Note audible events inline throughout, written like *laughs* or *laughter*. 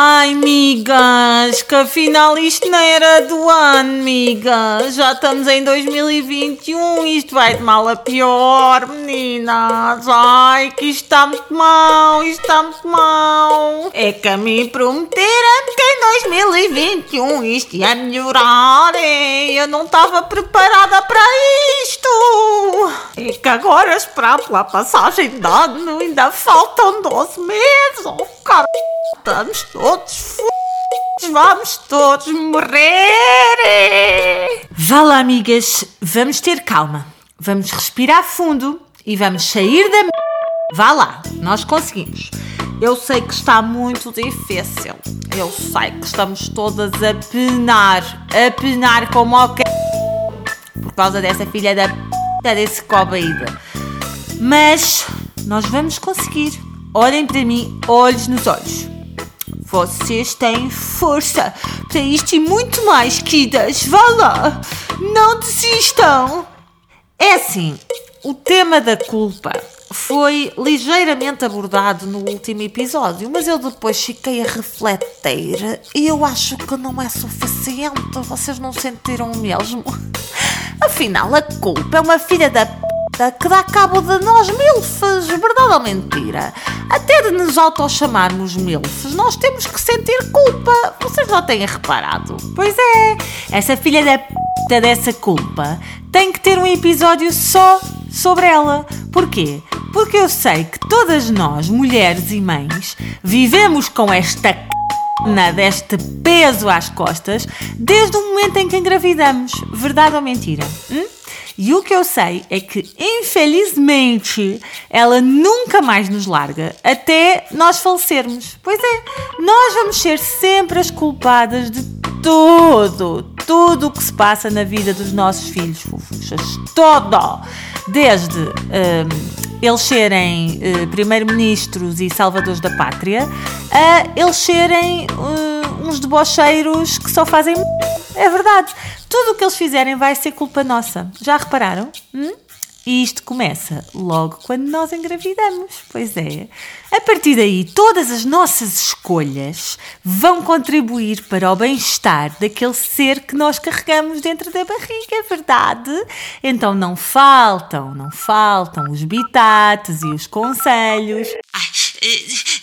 Ai, migas, que afinal isto não era do ano, migas. Já estamos em 2021, isto vai de mal a pior, meninas. Ai, que isto está muito mal, isto está muito mal. É que a mim prometeram 2021 isto ia melhorar. e Eu não estava preparada para isto. É que agora esperar pela passagem de ano ainda faltam 12 meses. Oh, cara. Estamos todos f... Vamos todos morrer! Vá lá, amigas, vamos ter calma. Vamos respirar fundo e vamos sair da. Vá lá, nós conseguimos. Eu sei que está muito difícil. Eu sei que estamos todas a penar, a penar como que. Por causa dessa filha da p. desse cobaída. Mas nós vamos conseguir. Olhem para mim, olhos nos olhos. Vocês têm força para isto e muito mais, Kidas. Vá lá! Não desistam! É assim, o tema da culpa foi ligeiramente abordado no último episódio, mas eu depois fiquei a refletir e eu acho que não é suficiente. Vocês não sentiram o mesmo? Afinal, a culpa é uma filha da p que dá cabo de nós milfes, verdade ou mentira? Até de nos auto-chamarmos milfes, nós temos que sentir culpa. Vocês não têm reparado? Pois é, essa filha da p dessa culpa tem que ter um episódio só sobre ela. Porquê? Porque eu sei que todas nós, mulheres e mães, vivemos com esta c... deste peso às costas desde o momento em que engravidamos. Verdade ou mentira? Hum? E o que eu sei é que, infelizmente, ela nunca mais nos larga até nós falecermos. Pois é, nós vamos ser sempre as culpadas de tudo, tudo o que se passa na vida dos nossos filhos fofuchas. Todo! Desde um, eles serem uh, primeiro-ministros e salvadores da pátria, a eles serem uh, uns debocheiros que só fazem. É verdade. Tudo o que eles fizerem vai ser culpa nossa. Já repararam? Hum? E isto começa logo quando nós engravidamos. Pois é. A partir daí, todas as nossas escolhas vão contribuir para o bem-estar daquele ser que nós carregamos dentro da barriga, é verdade? Então não faltam, não faltam os bitates e os conselhos. Ai,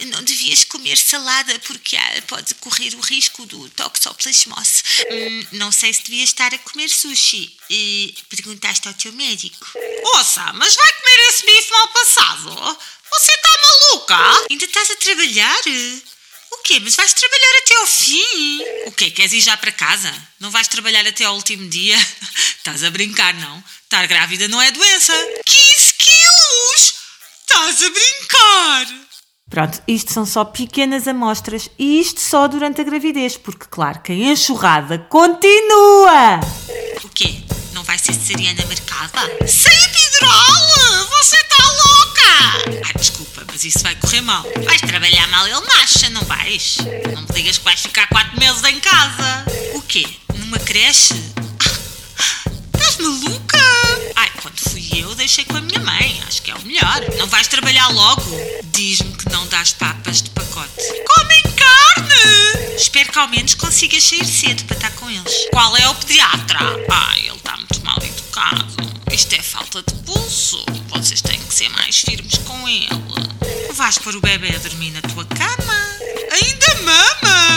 não devias comer salada porque pode correr o risco do toxoplasmose. Hum, não sei se devias estar a comer sushi. Uh, perguntaste ao teu médico. Ouça, mas vai comer esse bife mal passado? Você está maluca? Ainda estás a trabalhar? O quê? Mas vais trabalhar até ao fim? O quê? Queres ir já para casa? Não vais trabalhar até ao último dia? *laughs* Estás a brincar, não? Estar grávida não é doença. 15 quilos! Estás a brincar! Pronto, isto são só pequenas amostras e isto só durante a gravidez, porque, claro, que a enxurrada continua! O quê? Não vai ser cesariana marcada? Sem epidural! Você está louca! Ai, desculpa, mas isso vai correr mal. Vais trabalhar mal, ele nasce, não vais? Não me digas que vais ficar quatro meses em casa. O quê? Numa creche? Ah, estás maluca? Ai, quando fui eu, deixei com a minha mãe. Acho que é o melhor. Não vais trabalhar logo? Diz-me que não dás papas de pacote. Comem carne! Espero que ao menos consigas sair cedo para estar com eles. Qual é o pediatra? Ai, ele está muito mal educado. Isto é falta de pulso. Vocês têm que ser mais firmes com ele. Vais pôr o bebê a dormir na tua cama? Ainda mama!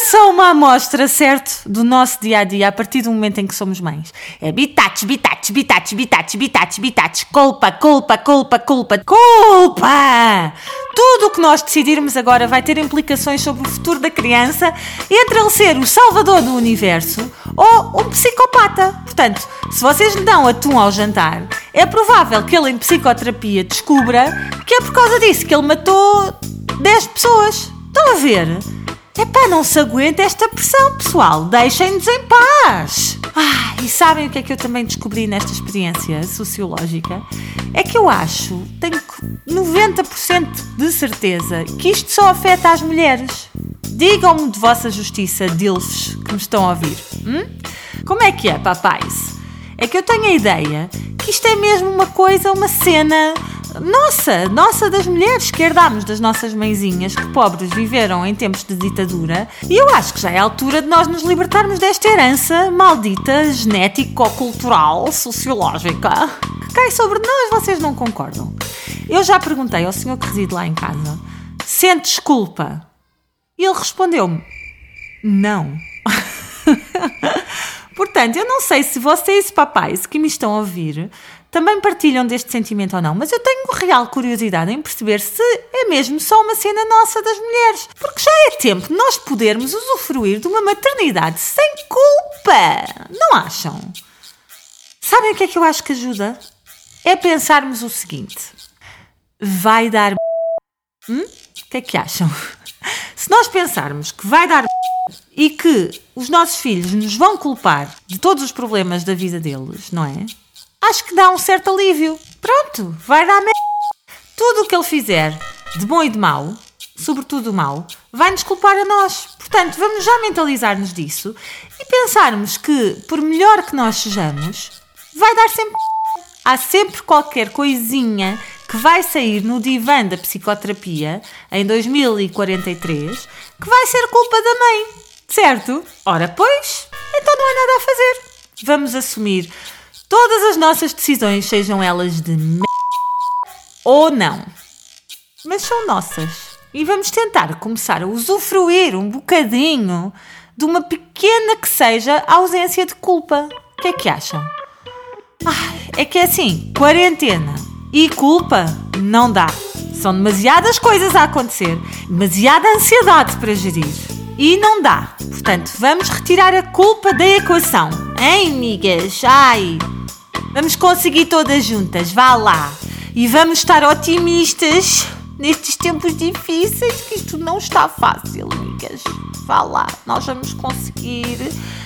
Só uma amostra, certo? Do nosso dia a dia a partir do momento em que somos mães. É bitates, bitates, bitates, bitates, bitates, bitates, culpa, culpa, culpa, culpa, culpa! Tudo o que nós decidirmos agora vai ter implicações sobre o futuro da criança entre ele ser o salvador do universo ou um psicopata. Portanto, se vocês lhe dão atum ao jantar, é provável que ele em psicoterapia descubra que é por causa disso que ele matou 10 pessoas. Estão a ver? Epá, não se aguenta esta pressão, pessoal. Deixem-nos em paz. Ah, e sabem o que é que eu também descobri nesta experiência sociológica? É que eu acho, tenho 90% de certeza que isto só afeta as mulheres. Digam-me de vossa justiça, dilfes que me estão a ouvir. Hum? Como é que é, papais? É que eu tenho a ideia que isto é mesmo uma coisa, uma cena nossa, nossa das mulheres que herdámos das nossas mãezinhas que pobres viveram em tempos de ditadura. E eu acho que já é a altura de nós nos libertarmos desta herança maldita, genético-cultural, sociológica, que cai sobre nós. Vocês não concordam? Eu já perguntei ao senhor que reside lá em casa: sentes culpa? E ele respondeu-me: não. *laughs* Portanto, eu não sei se vocês, papais que me estão a ouvir, também partilham deste sentimento ou não, mas eu tenho real curiosidade em perceber se é mesmo só uma cena nossa das mulheres. Porque já é tempo de nós podermos usufruir de uma maternidade sem culpa. Não acham? Sabem o que é que eu acho que ajuda? É pensarmos o seguinte: vai dar. Hum? O que é que acham? Se nós pensarmos que vai dar e que os nossos filhos nos vão culpar de todos os problemas da vida deles, não é? acho que dá um certo alívio. Pronto, vai dar merda. Tudo o que ele fizer, de bom e de mau, sobretudo o mau, vai-nos culpar a nós. Portanto, vamos já mentalizar-nos disso e pensarmos que, por melhor que nós sejamos, vai dar sempre. Há sempre qualquer coisinha que vai sair no divã da psicoterapia em 2043 que vai ser culpa da mãe, certo? Ora, pois, então não há nada a fazer. Vamos assumir todas as nossas decisões, sejam elas de m... ou não, mas são nossas. E vamos tentar começar a usufruir um bocadinho de uma pequena que seja ausência de culpa. O que é que acham? Ah, é que é assim, quarentena e culpa não dá. São demasiadas coisas a acontecer, demasiada ansiedade para gerir. E não dá. Portanto, vamos retirar a culpa da equação. Hein, amigas? Ai, Vamos conseguir todas juntas, vá lá. E vamos estar otimistas nestes tempos difíceis, que isto não está fácil, amigas. Vá lá, nós vamos conseguir.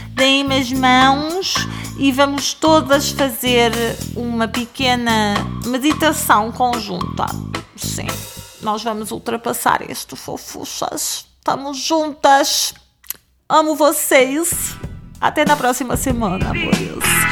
Deem-me as mãos e vamos todas fazer uma pequena meditação conjunta. Sim, nós vamos ultrapassar isto, fofuchas. Estamos juntas. Amo vocês. Até na próxima semana, amores.